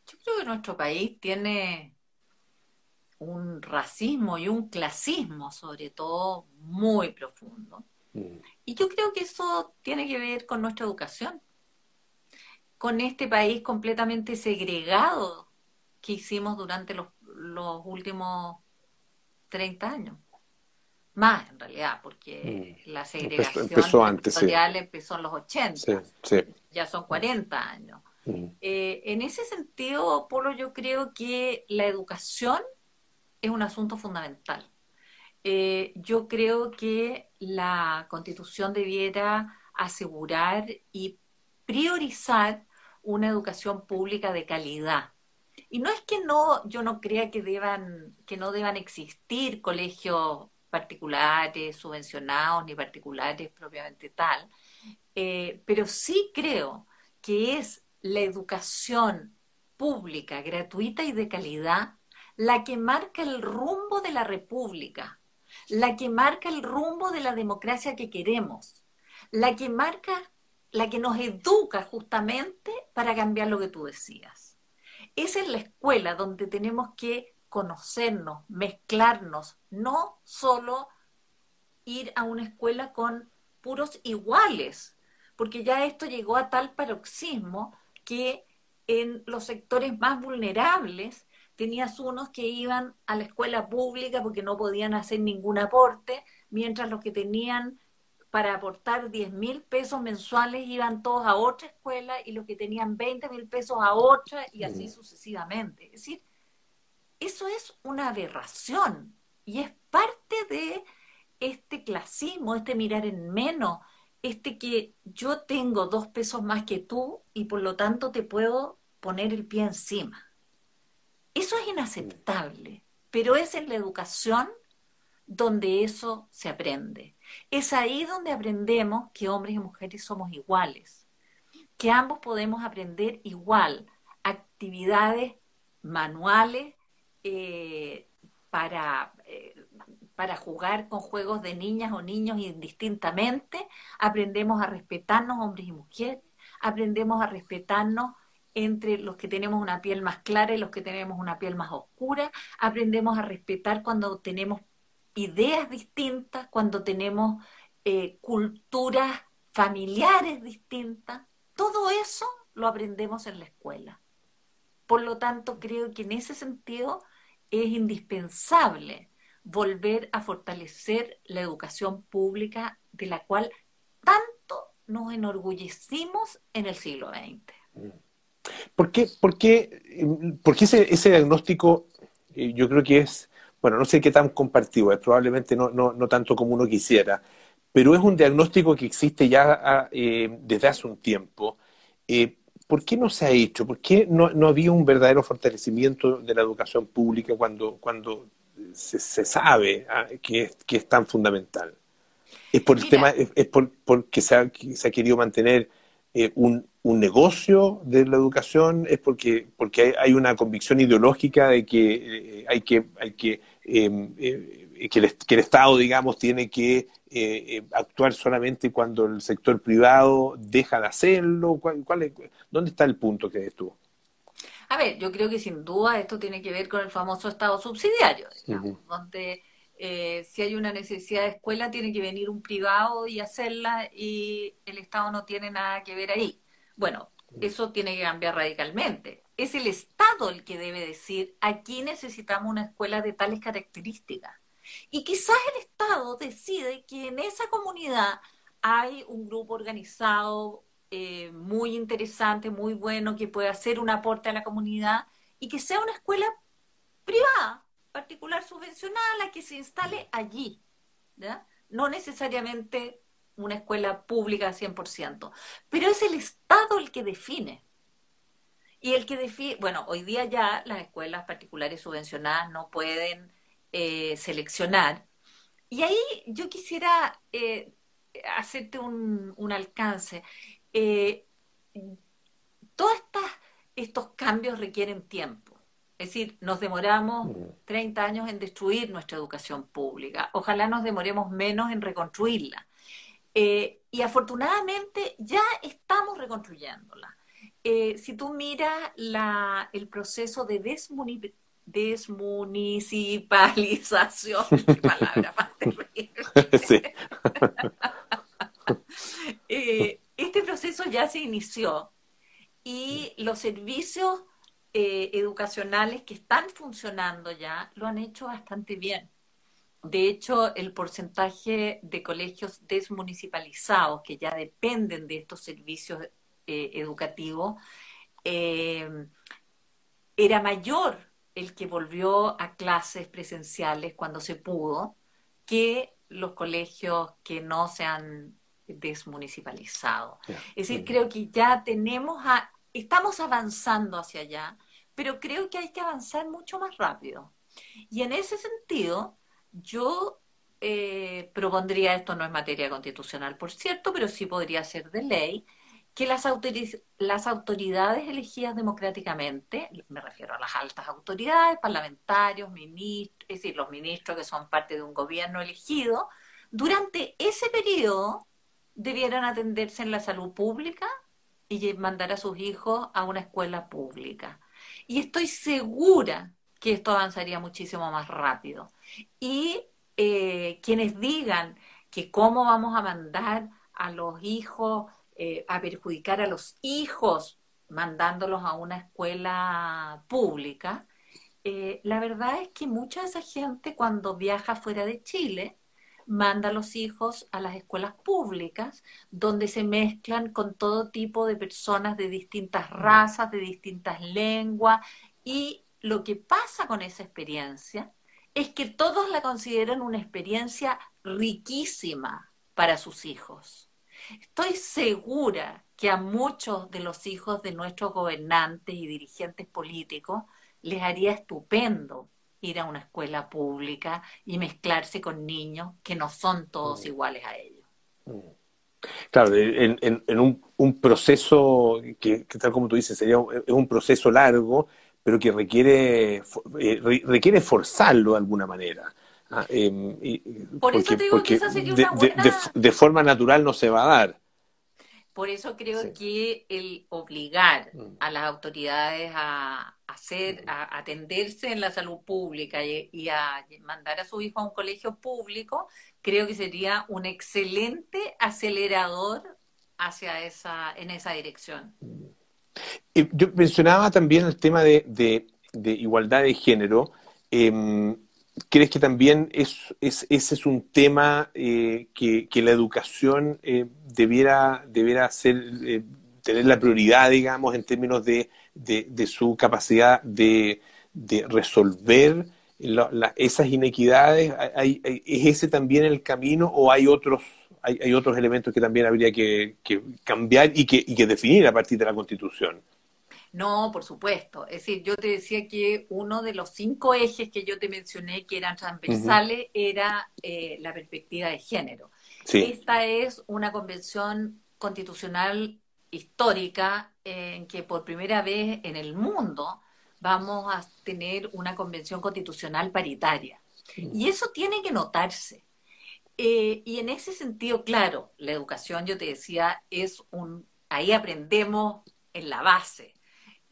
B: Yo creo que nuestro país tiene un racismo y un clasismo, sobre todo, muy profundo. Mm. Y yo creo que eso tiene que ver con nuestra educación, con este país completamente segregado que hicimos durante los, los últimos 30 años. Más, en realidad, porque mm. la segregación empezó, antes, empezó en los 80. Ya son 40 años. Mm. Eh, en ese sentido, Polo, yo creo que la educación es un asunto fundamental. Eh, yo creo que la constitución debiera asegurar y priorizar una educación pública de calidad. Y no es que no, yo no crea que deban, que no deban existir colegios particulares, subvencionados, ni particulares propiamente tal, eh, pero sí creo que es la educación pública, gratuita y de calidad la que marca el rumbo de la república, la que marca el rumbo de la democracia que queremos, la que marca, la que nos educa justamente para cambiar lo que tú decías. Es en la escuela donde tenemos que conocernos, mezclarnos, no solo ir a una escuela con puros iguales, porque ya esto llegó a tal paroxismo que en los sectores más vulnerables tenías unos que iban a la escuela pública porque no podían hacer ningún aporte, mientras los que tenían para aportar 10 mil pesos mensuales iban todos a otra escuela y los que tenían 20 mil pesos a otra y así sucesivamente. Es decir, eso es una aberración y es parte de este clasismo, este mirar en menos, este que yo tengo dos pesos más que tú y por lo tanto te puedo poner el pie encima. Eso es inaceptable, pero es en la educación donde eso se aprende. Es ahí donde aprendemos que hombres y mujeres somos iguales, que ambos podemos aprender igual actividades manuales eh, para, eh, para jugar con juegos de niñas o niños indistintamente, aprendemos a respetarnos hombres y mujeres, aprendemos a respetarnos entre los que tenemos una piel más clara y los que tenemos una piel más oscura, aprendemos a respetar cuando tenemos ideas distintas, cuando tenemos eh, culturas familiares distintas, todo eso lo aprendemos en la escuela. Por lo tanto, creo que en ese sentido es indispensable volver a fortalecer la educación pública de la cual tanto nos enorgullecimos en el siglo XX.
A: ¿Por qué, por qué, por qué ese, ese, diagnóstico eh, yo creo que es, bueno, no sé qué tan compartido es, probablemente no, no, no tanto como uno quisiera, pero es un diagnóstico que existe ya ah, eh, desde hace un tiempo. Eh, ¿Por qué no se ha hecho? ¿Por qué no, no había un verdadero fortalecimiento de la educación pública cuando, cuando se, sabe ah, que, es, que es tan fundamental? ¿Es por el tema, es, por, porque se ha, se ha querido mantener eh, un, un, negocio de la educación? ¿Es porque, porque hay, una convicción ideológica de que eh, hay que, hay que, eh, que, el, que, el, Estado, digamos, tiene que actuar solamente cuando el sector privado deja de hacerlo? ¿Cuál, cuál es, ¿Dónde está el punto que estuvo?
B: A ver, yo creo que sin duda esto tiene que ver con el famoso Estado subsidiario, donde eh, si hay una necesidad de escuela tiene que venir un privado y hacerla y el Estado no tiene nada que ver ahí. Bueno, eso tiene que cambiar radicalmente. Es el Estado el que debe decir aquí necesitamos una escuela de tales características. Y quizás el Estado decide que en esa comunidad hay un grupo organizado eh, muy interesante, muy bueno, que pueda hacer un aporte a la comunidad y que sea una escuela privada, particular subvencionada, que se instale allí. No necesariamente una escuela pública 100%, pero es el Estado el que define. Y el que define, bueno, hoy día ya las escuelas particulares subvencionadas no pueden eh, seleccionar. Y ahí yo quisiera eh, hacerte un, un, alcance eh, todos estos cambios requieren tiempo. Es decir, nos demoramos 30 mm. años en destruir nuestra educación pública. Ojalá nos demoremos menos en reconstruirla. Eh, y afortunadamente ya estamos reconstruyéndola. Eh, si tú miras la, el proceso de desmunicipalización, palabra más terrible. Sí. eh, este proceso ya se inició y los servicios eh, educacionales que están funcionando ya lo han hecho bastante bien. De hecho, el porcentaje de colegios desmunicipalizados que ya dependen de estos servicios eh, educativos eh, era mayor el que volvió a clases presenciales cuando se pudo que los colegios que no se han desmunicipalizado. Es decir, creo que ya tenemos a, estamos avanzando hacia allá, pero creo que hay que avanzar mucho más rápido. Y en ese sentido, yo eh, propondría, esto no es materia constitucional, por cierto, pero sí podría ser de ley, que las, autoridades elegidas democráticamente, me refiero a las altas autoridades, parlamentarios, ministros, es decir, los ministros que son parte de un gobierno elegido, durante ese periodo debieran atenderse en la salud pública y mandar a sus hijos a una escuela pública. Y estoy segura que esto avanzaría muchísimo más rápido. Y eh, quienes digan que cómo vamos a mandar a los hijos, eh, a perjudicar a los hijos mandándolos a una escuela pública, eh, la verdad es que mucha de esa gente cuando viaja fuera de Chile manda a los hijos a las escuelas públicas, donde se mezclan con todo tipo de personas de distintas razas, de distintas lenguas, y lo que pasa con esa experiencia es que todos la consideran una experiencia riquísima para sus hijos. Estoy segura que a muchos de los hijos de nuestros gobernantes y dirigentes políticos les haría estupendo ir a una escuela pública y mezclarse con niños que no son todos mm. iguales a ellos. Mm.
A: Claro, en, un, proceso que, tal como tú dices, sería un, un proceso largo, pero que requiere, eh, requiere forzarlo de alguna manera.
B: Ah, em, Por eso te digo que esa sería una
A: buena... de, forma natural no se va a dar.
B: Por eso creo que el obligar mm. a las autoridades a hacer, a atenderse en la salud pública y, a mandar a su hijo a un colegio público, creo que sería un excelente acelerador hacia esa, en esa dirección.
A: yo mencionaba también el tema de, igualdad de género. Em, ¿Crees que también es, ese es un tema eh, que, la educación eh, debiera, debiera ser, eh, tener la prioridad, digamos, en términos de, su capacidad de, resolver esas inequidades? ¿Es ese también el camino o hay otros, hay, otros elementos que también habría que, cambiar y que, y que definir a partir de la Constitución?
B: No, por supuesto. Es decir, yo te decía que uno de los cinco ejes que yo te mencioné que eran transversales era eh, la perspectiva de género. Esta es una convención constitucional histórica en que por primera vez en el mundo vamos a tener una convención constitucional paritaria. Y eso tiene que notarse. Eh, y en ese sentido, claro, la educación, yo te decía, es un, ahí aprendemos en la base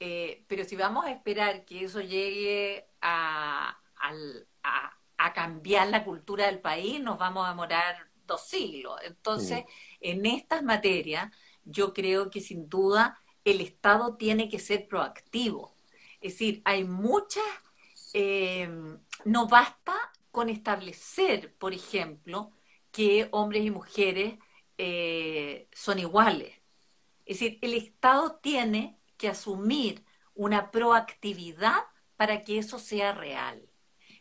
B: eh, pero si vamos a esperar que eso llegue a, cambiar la cultura del país, nos vamos a demorar dos siglos. Entonces, en estas materias, yo creo que sin duda el Estado tiene que ser proactivo. Es decir, hay muchas, eh, no basta con establecer, por ejemplo, que hombres y mujeres eh, son iguales. Es decir, el Estado tiene que asumir una proactividad para que eso sea real.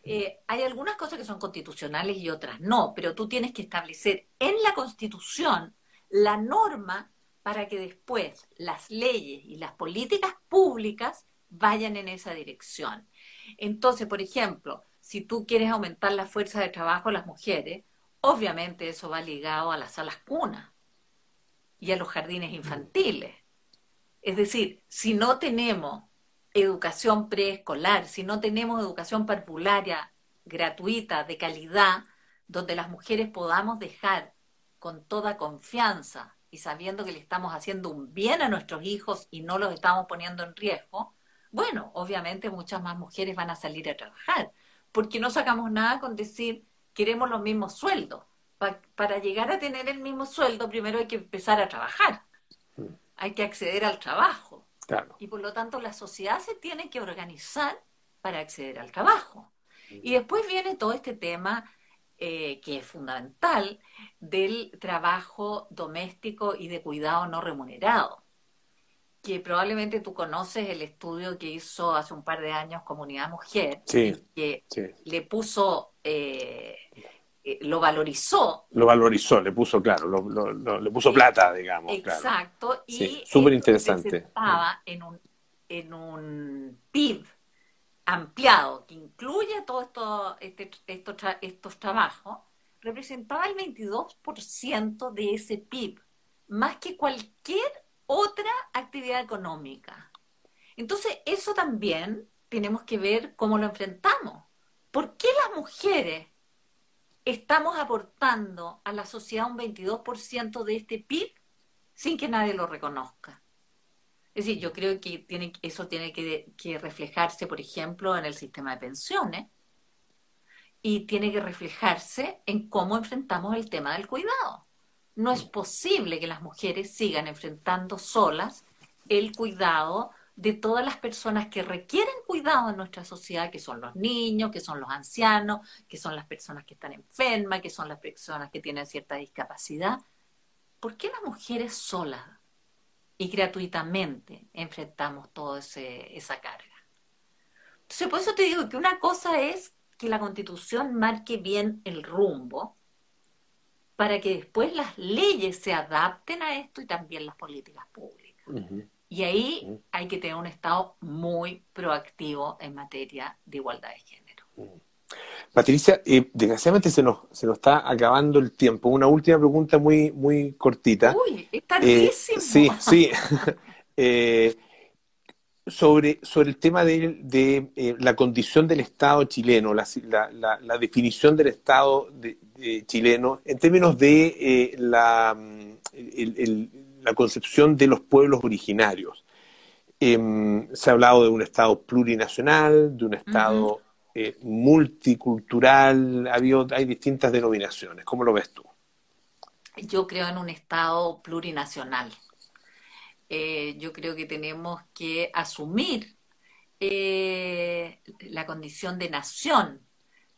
B: Eh, hay algunas cosas que son constitucionales y otras no, pero tú tienes que establecer en la Constitución la norma para que después las leyes y las políticas públicas vayan en esa dirección. Entonces, por ejemplo, si tú quieres aumentar la fuerza de trabajo de las mujeres, obviamente eso va ligado a las salas cunas y a los jardines infantiles. Es decir, si no tenemos educación preescolar, si no tenemos educación parvularia gratuita, de calidad, donde las mujeres podamos dejar con toda confianza y sabiendo que le estamos haciendo un bien a nuestros hijos y no los estamos poniendo en riesgo, bueno, obviamente muchas más mujeres van a salir a trabajar, porque no sacamos nada con decir queremos los mismos sueldos. para llegar a tener el mismo sueldo, primero hay que empezar a trabajar. Hay que acceder al trabajo. Y por lo tanto la sociedad se tiene que organizar para acceder al trabajo. Y después viene todo este tema eh, que es fundamental del trabajo doméstico y de cuidado no remunerado, que probablemente tú conoces el estudio que hizo hace un par de años Comunidad Mujer, que le puso eh, eh, lo valorizó.
A: Lo valorizó, le puso, claro, le puso plata, digamos.
B: Exacto, y
A: súper interesante.
B: Estaba en un, en un PIB ampliado que incluye todos esto, este, estos, estos trabajos, representaba el 22% de ese PIB, más que cualquier otra actividad económica. Entonces, eso también tenemos que ver cómo lo enfrentamos. ¿Por qué las mujeres estamos aportando a la sociedad un 22% de este PIB sin que nadie lo reconozca. Es decir, yo creo que eso tiene que reflejarse, por ejemplo, en el sistema de pensiones y tiene que reflejarse en cómo enfrentamos el tema del cuidado. No es posible que las mujeres sigan enfrentando solas el cuidado de todas las personas que requieren cuidado en nuestra sociedad, que son los niños, que son los ancianos, que son las personas que están enfermas, que son las personas que tienen cierta discapacidad. ¿Por qué las mujeres solas y gratuitamente enfrentamos toda esa carga? Entonces, por eso te digo que una cosa es que la constitución marque bien el rumbo, para que después las leyes se adapten a esto y también las políticas públicas. Y ahí hay que tener un Estado muy proactivo en materia de igualdad de género.
A: Patricia, eh, desgraciadamente se nos, se nos está acabando el tiempo. Una última pregunta muy, muy cortita.
B: Uy, es tardísimo.
A: Eh, sí, sí. Eh, sobre, sobre el tema de, la condición del Estado chileno, la, la, definición del Estado chileno en términos de la, la concepción de los pueblos originarios. Em, se ha hablado de un Estado plurinacional, de un Estado eh, multicultural, hay distintas denominaciones. ¿Cómo lo ves tú?
B: Yo creo en un Estado plurinacional. Eh, yo creo que tenemos que asumir eh, la condición de nación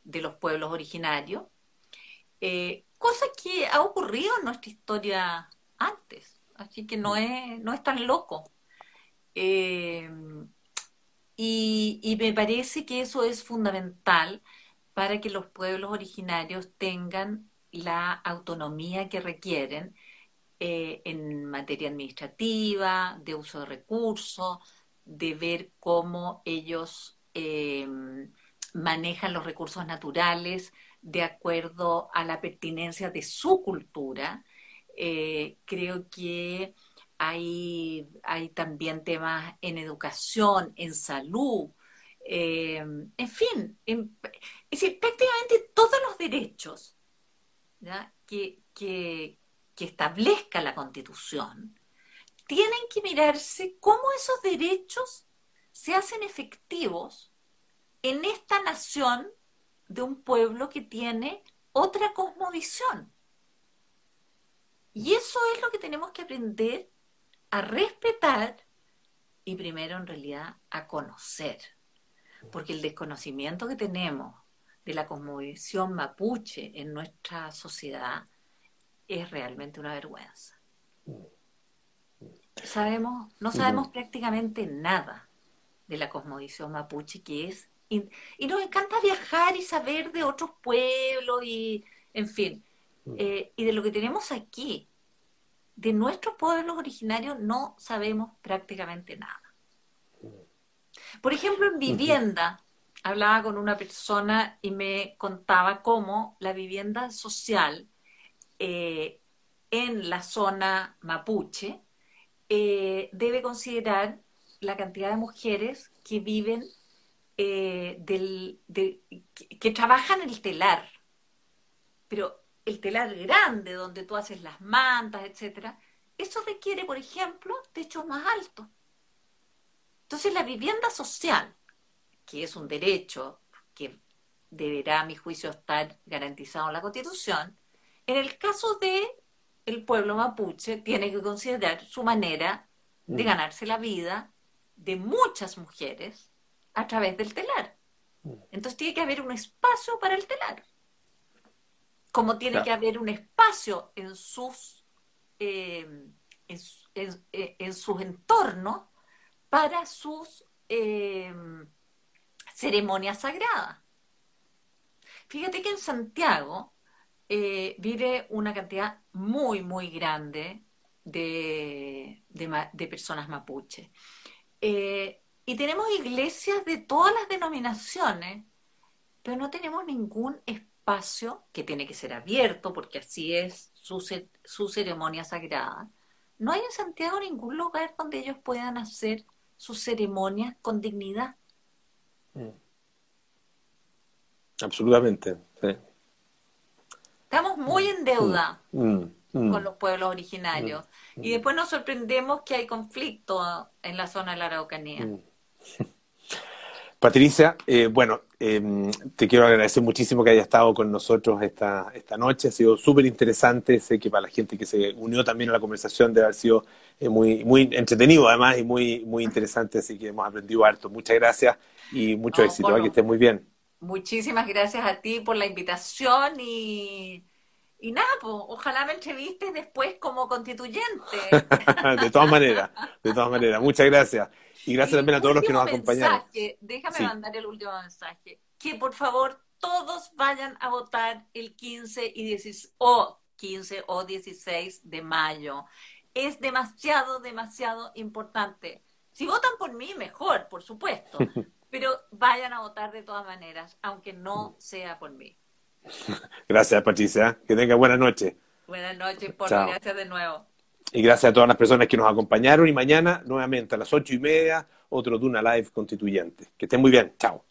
B: de los pueblos originarios, cosa que ha ocurrido en nuestra historia antes, así que no es, no es tan loco. Y, me parece que eso es fundamental para que los pueblos originarios tengan la autonomía que requieren eh, en materia administrativa, de uso de recursos, de ver cómo ellos eh, manejan los recursos naturales de acuerdo a la pertinencia de su cultura. Eh, creo que hay, hay también temas en educación, en salud, eh, en fin, es decir, prácticamente todos los derechos que, que establezca la Constitución tienen que mirarse cómo esos derechos se hacen efectivos en esta nación de un pueblo que tiene otra cosmovisión. Y eso es lo que tenemos que aprender a respetar y primero en realidad a conocer. Porque el desconocimiento que tenemos de la cosmovisión mapuche en nuestra sociedad es realmente una vergüenza. Sabemos, no sabemos prácticamente nada de la cosmovisión mapuche que es y, nos encanta viajar y saber de otros pueblos y en fin eh, y de lo que tenemos aquí de nuestros pueblos originarios no sabemos prácticamente nada. Por ejemplo, en vivienda, hablaba con una persona y me contaba cómo la vivienda social eh, en la zona mapuche eh, debe considerar la cantidad de mujeres que viven, eh, del, que, trabajan en el telar. Pero el telar grande donde tú haces las mantas, etcétera, eso requiere, por ejemplo, techos más altos. Entonces, la vivienda social, que es un derecho que deberá, a mi juicio, estar garantizado en la Constitución, en el caso de el pueblo mapuche, tiene que considerar su manera de mm. ganarse la vida de muchas mujeres a través del telar. Mm. Entonces, tiene que haber un espacio para el telar como tiene que haber un espacio en sus, eh, en, sus entornos para sus eh, ceremonias sagradas. Fíjate que en Santiago eh, vive una cantidad muy, muy grande de, de personas mapuche. y tenemos iglesias de todas las denominaciones, pero no tenemos ningún espacio espacio que tiene que ser abierto, porque así es su, su ceremonia sagrada. No hay en Santiago ningún lugar donde ellos puedan hacer sus ceremonias con dignidad. Mm.
A: Absolutamente.
B: Estamos muy en deuda mm. Mm. con los pueblos originarios y después nos sorprendemos que hay conflicto en la zona de la Araucanía.
A: Patricia, eh, bueno, em, te quiero agradecer muchísimo que hayas estado con nosotros esta, esta noche. Ha sido súper interesante. Sé que para la gente que se unió también a la conversación debe haber sido eh, muy, muy entretenido además y muy, muy interesante. Así que hemos aprendido harto. Muchas gracias y mucho éxito. que estés muy bien.
B: Muchísimas gracias a ti por la invitación y, y nada, pues, ojalá me entrevistes después como constituyente.
A: de todas maneras, de todas maneras. Muchas gracias. Y gracias también a todos los que nos acompañaron.
B: déjame mandar el último mensaje. Que por favor todos vayan a votar el 15 y 16, o 15 o 16 de mayo. Es demasiado, demasiado importante. Si votan por mí, mejor, por supuesto, pero vayan a votar de todas maneras, aunque no sea por mí.
A: Gracias, Patricia. Que tenga buena noche.
B: Buenas noches, por gracias de nuevo.
A: Y gracias a todas las personas que nos acompañaron. Y mañana, nuevamente, a las ocho y media, otro Duna Live constituyente. Que estén muy bien. Chao.